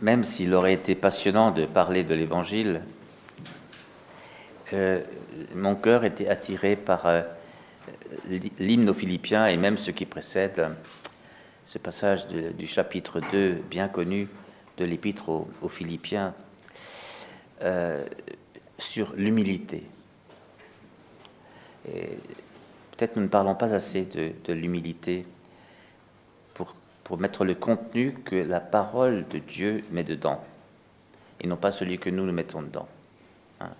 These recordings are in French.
même s'il aurait été passionnant de parler de l'Évangile, euh, mon cœur était attiré par euh, l'hymne aux Philippiens et même ce qui précède ce passage du chapitre 2, bien connu de l'épître aux, Philippiens, euh, sur l'humilité. Peut-être nous ne parlons pas assez de l'humilité pour, mettre le contenu que la parole de Dieu met dedans, et non pas celui que nous nous mettons dedans. Hein.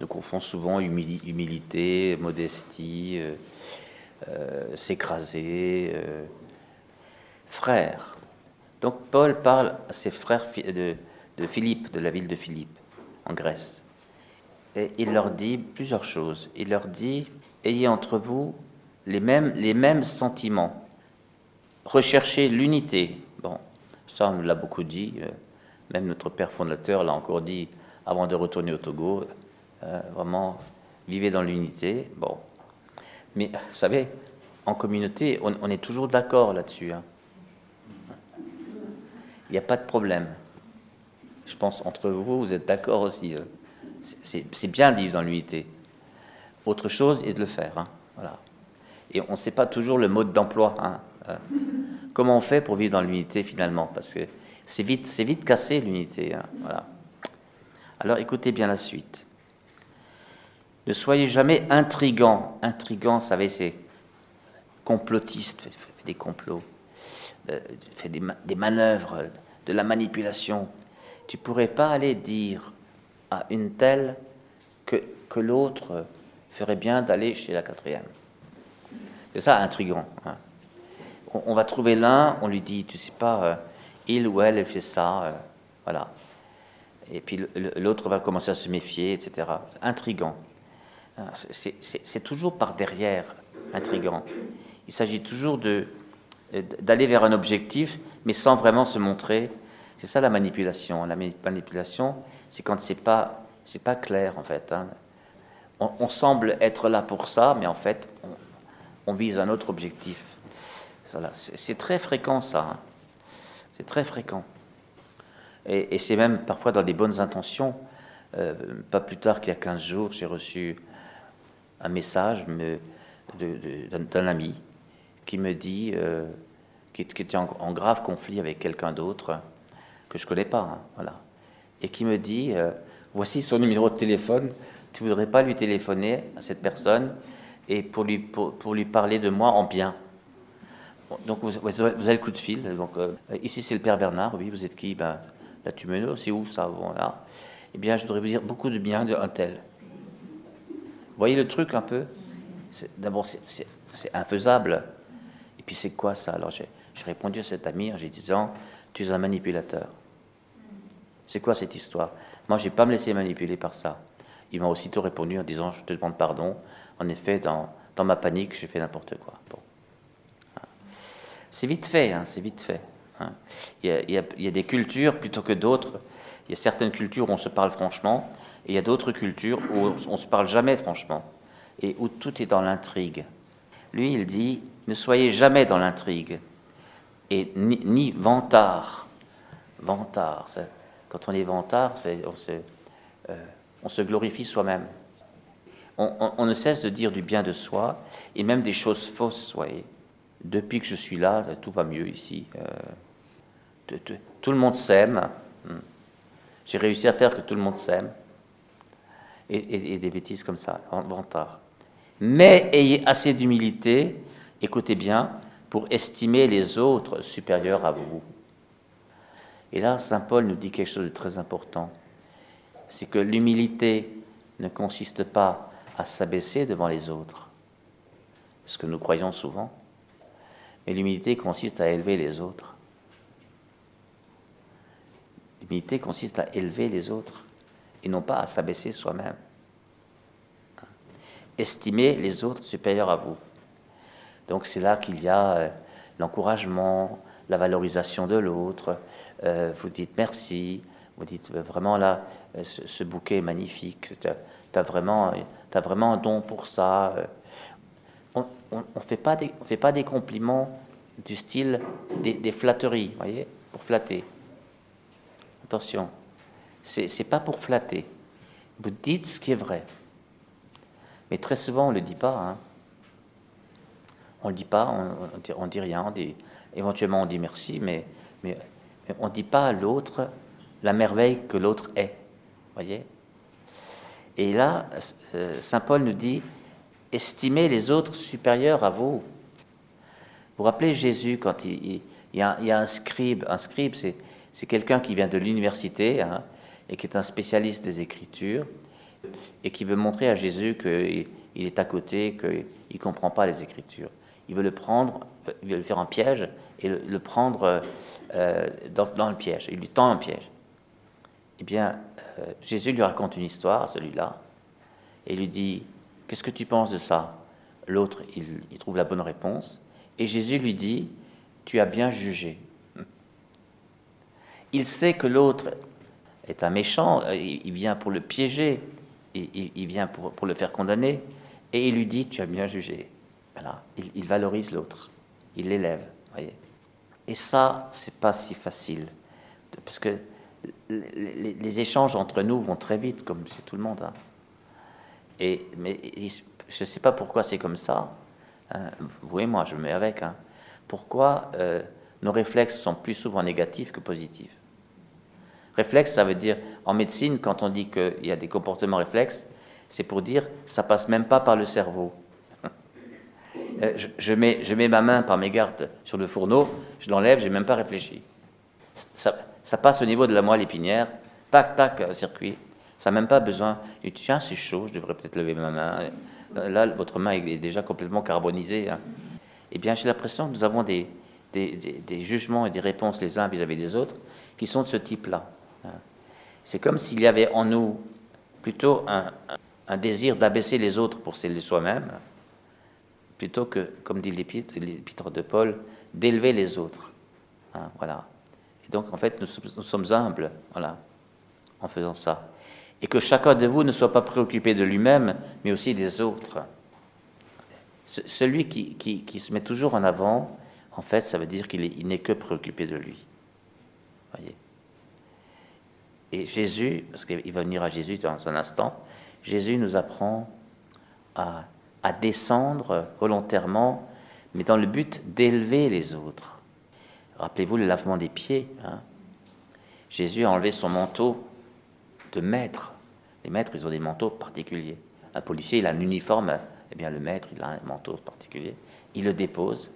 Nous confondons souvent humilité, modestie, euh, euh, s'écraser, euh, frère. Donc Paul parle à ses frères de, de Philippe, de la ville de Philippe, en Grèce. Et il leur dit plusieurs choses. Il leur dit, ayez entre vous les mêmes, les mêmes sentiments. Recherchez l'unité. Bon, ça on l'a beaucoup dit. Même notre père fondateur l'a encore dit avant de retourner au Togo. Euh, vraiment, vivez dans l'unité. Bon. Mais vous savez, en communauté, on, est toujours d'accord là-dessus. Hein. Il n'y a pas de problème. Je pense entre vous, vous êtes d'accord aussi. Hein. C'est bien de vivre dans l'unité. Autre chose est de le faire. Hein. Voilà. Et on ne sait pas toujours le mode d'emploi. Euh, comment on fait pour vivre dans l'unité finalement? Parce que c'est vite, c'est vite cassé l'unité. Voilà. Alors écoutez bien la suite. Ne soyez jamais intrigant. Intrigant, vous savez, c'est complotiste, fait, des complots, euh, fait des, des, manœuvres, de la manipulation. Tu pourrais pas aller dire à une telle que, que l'autre ferait bien d'aller chez la quatrième. C'est ça, intrigant. Hein. On, va trouver l'un, on lui dit, tu sais pas, euh, il ou elle, elle fait ça, euh, voilà. Et puis l'autre va commencer à se méfier, etc. C'est intrigant. Ah, c'est toujours par derrière intrigant. Il s'agit toujours d'aller vers un objectif, mais sans vraiment se montrer. C'est ça la manipulation. La manipulation, c'est quand c'est pas pas clair en fait. Hein. On, semble être là pour ça, mais en fait, on, vise un autre objectif. C'est très fréquent ça. Hein. C'est très fréquent. Et, c'est même parfois dans des bonnes intentions. Euh, pas plus tard qu'il y a 15 jours, j'ai reçu un message d'un ami qui me dit, euh, qui, était en, grave conflit avec quelqu'un d'autre que je connais pas, hein, voilà, et qui me dit, euh, voici son numéro de téléphone, tu voudrais pas lui téléphoner à cette personne et pour, lui parler de moi en bien? Donc vous, vous, avez le coup de fil. Donc euh, ici c'est le père Bernard. Oui, vous êtes qui? Ben la Tumeno, c'est où ça Bon là? Eh bien, je voudrais vous dire beaucoup de bien d'un tel voyez le truc un peu? D'abord, c'est infaisable. Et puis, c'est quoi ça? Alors, j'ai répondu à cet ami en lui disant Tu es un manipulateur. C'est quoi cette histoire? Moi, je n'ai pas me laisser manipuler par ça. Il m'a aussitôt répondu en disant Je te demande pardon. En effet, dans, dans ma panique, j'ai fait n'importe quoi. Bon. C'est vite fait, hein, c'est vite fait. Hein. Il, y a, des cultures plutôt que d'autres. Il y a certaines cultures où on se parle franchement, et il y a d'autres cultures où on ne se parle jamais franchement et où tout est dans l'intrigue. Lui, il dit ne soyez jamais dans l'intrigue et ni, ni vantard. Vantard, quand on est vantard, on se, euh, on se glorifie soi-même. On, ne cesse de dire du bien de soi et même des choses fausses. Voyez. Depuis que je suis là, tout va mieux ici. Euh, tout le monde s'aime. Hmm. J'ai réussi à faire que tout le monde s'aime et, des bêtises comme ça, vantard. Mais ayez assez d'humilité, écoutez bien, pour estimer les autres supérieurs à vous. Et là, Saint Paul nous dit quelque chose de très important. C'est que l'humilité ne consiste pas à s'abaisser devant les autres, ce que nous croyons souvent, mais l'humilité consiste à élever les autres. L'humilité consiste à élever les autres et non pas à s'abaisser soi-même. Estimer les autres supérieurs à vous. Donc c'est là qu'il y a euh, l'encouragement, la valorisation de l'autre. Euh, vous dites merci, vous dites euh, vraiment là, ce, bouquet est magnifique, tu vraiment, as vraiment un don pour ça. On ne fait, pas des, fait pas des compliments du style des, des flatteries, voyez, pour flatter. Attention, c'est pas pour flatter. Vous dites ce qui est vrai. Mais très souvent, on ne le dit pas. Hein. On ne le dit pas, on ne dit, rien. On dit, éventuellement, on dit merci, mais, mais, on ne dit pas à l'autre la merveille que l'autre est. voyez Et là, euh, Saint Paul nous dit estimez les autres supérieurs à vous. Vous vous rappelez Jésus quand il, y, a, un scribe Un scribe, c'est quelqu'un qui vient de l'université hein, et qui est un spécialiste des Écritures et qui veut montrer à Jésus qu'il est à côté, qu'il ne comprend pas les Écritures. Il veut le prendre, il veut le faire un piège et le, prendre euh, dans, le piège. Il lui tend un piège. Eh bien, euh, Jésus lui raconte une histoire, celui-là, et lui dit Qu'est-ce que tu penses de ça? L'autre, il, trouve la bonne réponse, et Jésus lui dit Tu as bien jugé. Il sait que l'autre est un méchant, il vient pour le piéger, il, vient pour, pour, le faire condamner, et il lui dit Tu as bien jugé. Voilà. Il, valorise l'autre, il l'élève. Voyez. Et ça, c'est pas si facile, parce que les, échanges entre nous vont très vite, comme c'est tout le monde. Hein. Et, mais je ne sais pas pourquoi c'est comme ça. Vous et moi, je me mets avec. Hein. Pourquoi euh, nos réflexes sont plus souvent négatifs que positifs? Réflexe, ça veut dire, en médecine, quand on dit qu'il y a des comportements réflexes, c'est pour dire ça passe même pas par le cerveau. Euh, je, mets, je mets ma main par mes gardes sur le fourneau, je l'enlève, j'ai même pas réfléchi. Ça, ça, passe au niveau de la moelle épinière, tac, tac, circuit. Ça n'a même pas besoin. Et tiens, c'est chaud, je devrais peut-être lever ma main. Euh, là, votre main est déjà complètement carbonisée. Hein. Eh bien, j'ai l'impression que nous avons des, jugements et des réponses les uns vis-à-vis des autres qui sont de ce type-là. Hein. C'est comme s'il y avait en nous plutôt un, un désir d'abaisser les autres pour s'élever soi-même, plutôt que, comme dit l'épître de Paul, d'élever les autres. Hein, voilà. Et donc, en fait, nous, nous, sommes humbles, voilà, en faisant ça. Et que chacun de vous ne soit pas préoccupé de lui-même, mais aussi des autres. celui qui, qui, se met toujours en avant, en fait, ça veut dire qu'il n'est que préoccupé de lui. Voyez. Et Jésus, parce qu'il va venir à Jésus dans un instant, Jésus nous apprend à à descendre volontairement, mais dans le but d'élever les autres. Rappelez-vous le lavement des pieds. Hein. Jésus a enlevé son manteau de maître. Les maîtres, ils ont des manteaux particuliers. Un policier, il a un uniforme, eh bien le maître, il a un manteau particulier. Il le dépose,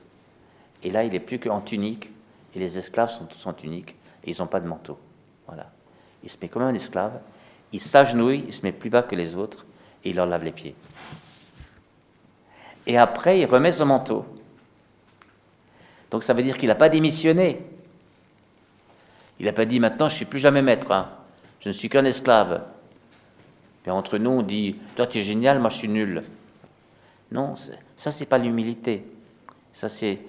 et là, il n'est plus qu'en tunique, et les esclaves sont tous en tunique, et ils n'ont pas de manteau. Voilà. Il se met comme un esclave, il s'agenouille, il se met plus bas que les autres, et il leur lave les pieds et après il remet son manteau. Donc ça veut dire qu'il n'a pas démissionné. Il n'a pas dit maintenant je ne suis plus jamais maître, hein. Je ne suis qu'un esclave. Et entre nous on dit toi tu es génial, moi je suis nul. Non, ça c'est pas l'humilité. Ça c'est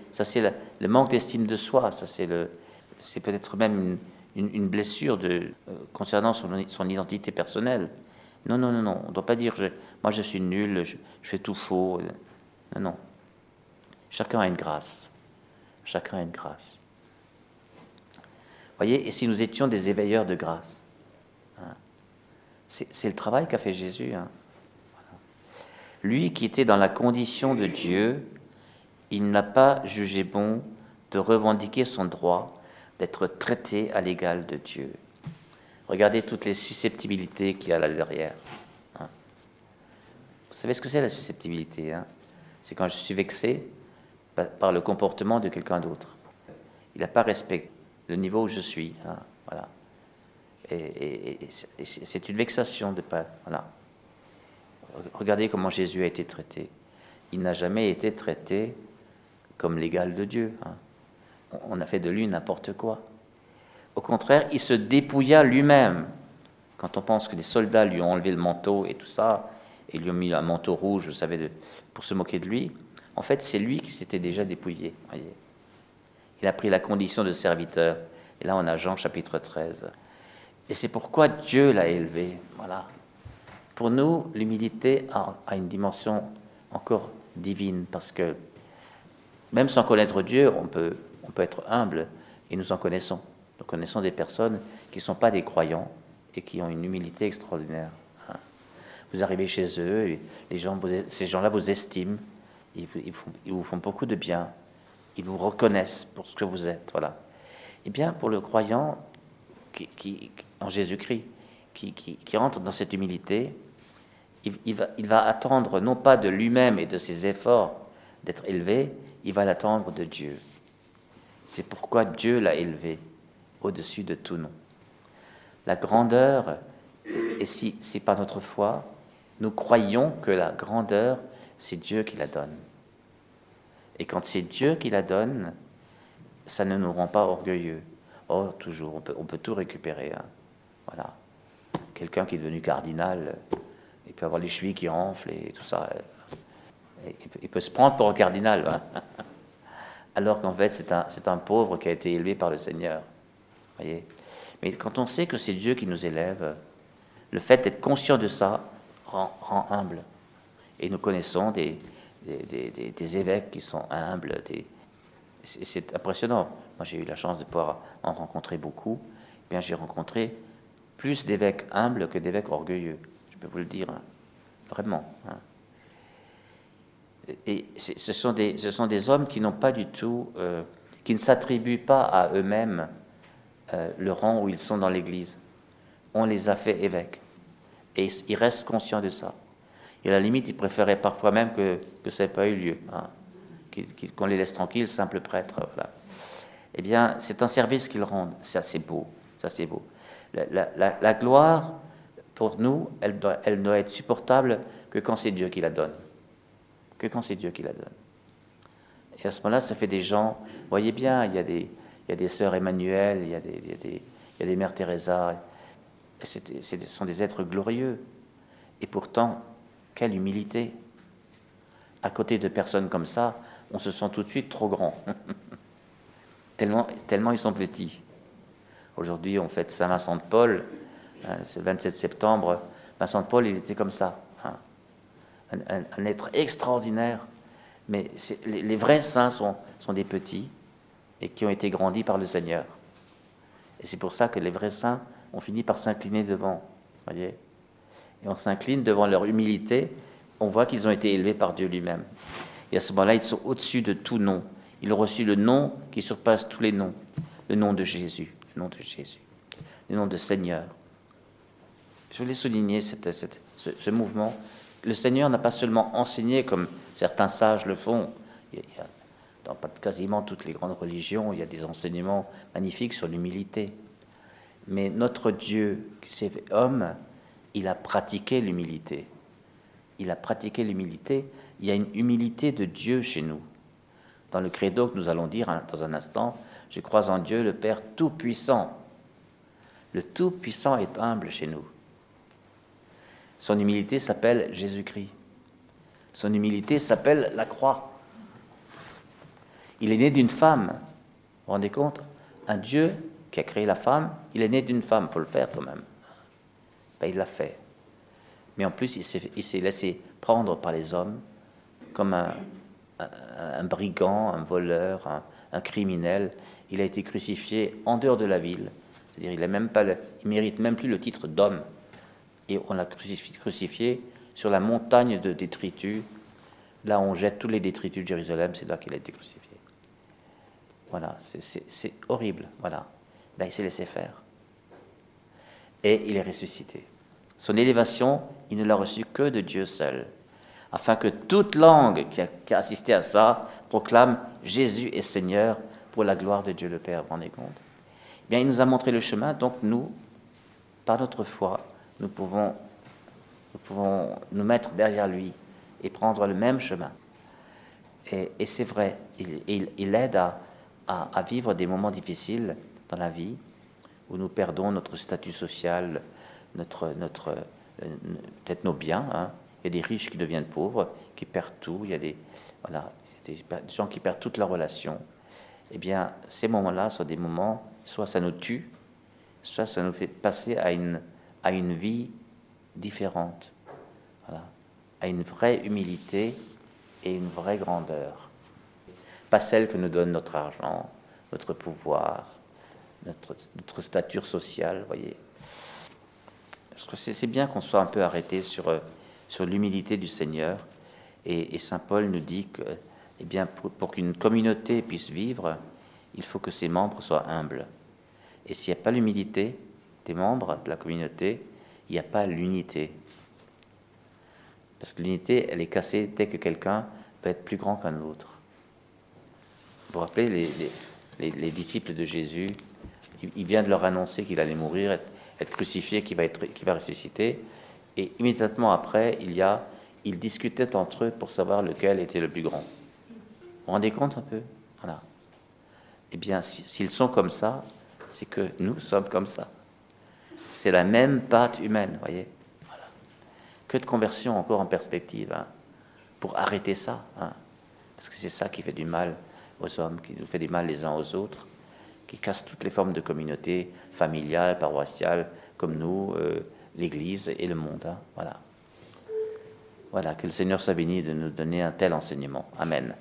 le manque d'estime de soi. Ça c'est peut-être même une, blessure euh, concernant son, identité personnelle. Non, non, non, non. On ne doit pas dire je, moi je suis nul, je fais tout faux. Non, non. Chacun a une grâce. Chacun a une grâce. Voyez, et si nous étions des éveilleurs de grâce? C'est le travail qu'a fait Jésus. Hein. Lui qui était dans la condition de Dieu, il n'a pas jugé bon de revendiquer son droit d'être traité à l'égal de Dieu. Regardez toutes les susceptibilités qu'il y a là derrière. Hein. Vous savez ce que c'est la susceptibilité c'est quand je suis vexé par le comportement de quelqu'un d'autre. Il n'a pas respecté le niveau où je suis. Hein, voilà. Et, c'est une vexation de pas. Voilà. Regardez comment Jésus a été traité. Il n'a jamais été traité comme l'égal de Dieu. Hein. On a fait de lui n'importe quoi. Au contraire, il se dépouilla lui-même. Quand on pense que les soldats lui ont enlevé le manteau et tout ça, et lui ont mis un manteau rouge, vous savez, de, pour se moquer de lui. En fait, c'est lui qui s'était déjà dépouillé. Il a pris la condition de serviteur. Et là, on a Jean chapitre 13. Et c'est pourquoi Dieu l'a élevé. Voilà. Pour nous, l'humilité a, une dimension encore divine, parce que même sans connaître Dieu, on peut, on peut être humble, et nous en connaissons. Nous connaissons des personnes qui ne sont pas des croyants et qui ont une humilité extraordinaire. Hein. Vous arrivez chez eux, les gens, ces gens-là vous estiment, ils, vous font beaucoup de bien, ils vous reconnaissent pour ce que vous êtes. Voilà. Eh bien, pour le croyant qui, en Jésus-Christ, qui, rentre dans cette humilité, il, va, attendre non pas de lui-même et de ses efforts d'être élevé, il va l'attendre de Dieu. C'est pourquoi Dieu l'a élevé au-dessus de tout nom. La grandeur, et si c'est pas notre foi, nous croyons que la grandeur, c'est Dieu qui la donne. Et quand c'est Dieu qui la donne, ça ne nous rend pas orgueilleux. Oh, toujours, on peut, tout récupérer. Hein. Voilà. Quelqu'un qui est devenu cardinal, il peut avoir les chevilles qui enflent et tout ça. Il peut, se prendre pour un cardinal. Hein. Alors qu'en fait, c'est un, pauvre qui a été élevé par le Seigneur. Voyez Mais quand on sait que c'est Dieu qui nous élève, le fait d'être conscient de ça rend, humble. Et nous connaissons des, évêques qui sont humbles. C'est impressionnant. Moi, j'ai eu la chance de pouvoir en rencontrer beaucoup. Eh bien, j'ai rencontré plus d'évêques humbles que d'évêques orgueilleux. Je peux vous le dire, hein. vraiment. Hein. Et ce sont, des, ce sont des hommes qui n'ont pas du tout, euh, qui ne s'attribuent pas à eux-mêmes euh, le rang où ils sont dans l'Église. On les a fait évêques. Et ils restent conscients de ça. Et à la limite, ils préféraient parfois même que, que ça n'ait pas eu lieu, hein, qu'on les laisse tranquilles, simples prêtres. Voilà. Eh bien, c'est un service qu'ils rendent. Ça, c'est beau. Ça, c'est beau. La, gloire, pour nous, elle doit, doit être supportable que quand c'est Dieu qui la donne. Que quand c'est Dieu qui la donne. Et à ce moment-là, ça fait des gens. Voyez bien, il y a des, il sœurs Emmanuel, il y a des mères Teresa. Ce sont des êtres glorieux. Et pourtant, quelle humilité. À côté de personnes comme ça, on se sent tout de suite trop grand. tellement, tellement ils sont petits. Aujourd'hui, on fête Saint-Vincent de Paul. Hein, c'est le 27 septembre. Vincent de Paul, il était comme ça. Hein. Un, être extraordinaire. Mais les, les, vrais saints sont, sont des petits et qui ont été grandis par le Seigneur. Et c'est pour ça que les vrais saints ont fini par s'incliner devant. Voyez Et on s'incline devant leur humilité. On voit qu'ils ont été élevés par Dieu lui-même. Et à ce moment-là, ils sont au-dessus de tout nom. Ils ont reçu le nom qui surpasse tous les noms. Le nom de Jésus. Le nom de Jésus. Le nom de Seigneur. Je voulais souligner ce, mouvement. Le Seigneur n'a pas seulement enseigné comme certains sages le font. Dans quasiment toutes les grandes religions, il y a des enseignements magnifiques sur l'humilité. Mais notre Dieu, qui s'est fait homme, il a pratiqué l'humilité. Il a pratiqué l'humilité. Il y a une humilité de Dieu chez nous. Dans le credo que nous allons dire dans un instant, je crois en Dieu, le Père Tout-Puissant. Le Tout-Puissant est humble chez nous. Son humilité s'appelle Jésus-Christ. Son humilité s'appelle la croix. Il est né d'une femme. Vous vous rendez compte? Un Dieu qui a créé la femme, il est né d'une femme. Il faut le faire quand même. Ben, il l'a fait. Mais en plus, il s'est laissé prendre par les hommes comme un, brigand, un voleur, un, criminel. Il a été crucifié en dehors de la ville. C'est-à-dire, il ne mérite même plus le titre d'homme. Et on l'a crucifié, crucifié, sur la montagne de détritus. Là, on jette tous les détritus de Jérusalem. C'est là qu'il a été crucifié. Voilà, c'est horrible. Voilà. Ben, il s'est laissé faire. Et il est ressuscité. Son élévation, il ne l'a reçue que de Dieu seul, afin que toute langue qui a, assisté à ça proclame Jésus est Seigneur pour la gloire de Dieu le Père. Vous rendez compte Bien, il nous a montré le chemin, donc nous, par notre foi, nous pouvons, nous, mettre derrière lui et prendre le même chemin. Et, c'est vrai, il, aide à, vivre des moments difficiles dans la vie où nous perdons notre statut social, notre, euh, peut-être nos biens. Hein. Il y a des riches qui deviennent pauvres, qui perdent tout. Il y a des, gens qui perdent toutes leurs relations. Eh bien, ces moments-là sont des moments, soit ça nous tue, soit ça nous fait passer à une, à une vie différente, à une vraie humilité et une vraie grandeur pas celle que nous donne notre argent, notre pouvoir, notre, notre stature sociale, voyez. C'est bien qu'on soit un peu arrêté sur, euh, sur l'humilité du Seigneur. Et, Saint Paul nous dit que, eh bien, pour, qu'une communauté puisse vivre, il faut que ses membres soient humbles. Et s'il n'y a pas l'humilité des membres de la communauté, il n'y a pas l'unité. Parce que l'unité, elle est cassée dès que quelqu'un peut être plus grand qu'un autre. Vous vous rappelez les, les, disciples de Jésus il, vient de leur annoncer qu'il allait mourir, être, crucifié, qu'il va, être, va ressusciter. Et immédiatement après, il y a, ils discutaient entre eux pour savoir lequel était le plus grand. Vous vous rendez compte un peu? Voilà. Eh bien, s'ils sont comme ça, c'est que nous sommes comme ça. C'est la même pâte humaine, voyez? Voilà. Que de conversion encore en perspective hein, pour arrêter ça. Hein. parce que c'est ça qui fait du mal aux hommes, qui nous fait du mal les uns aux autres, qui casse toutes les formes de communauté familiale, paroissiale, comme nous, euh, l'Église et le monde. Hein. Voilà. Voilà, que le Seigneur soit béni de nous donner un tel enseignement. Amen.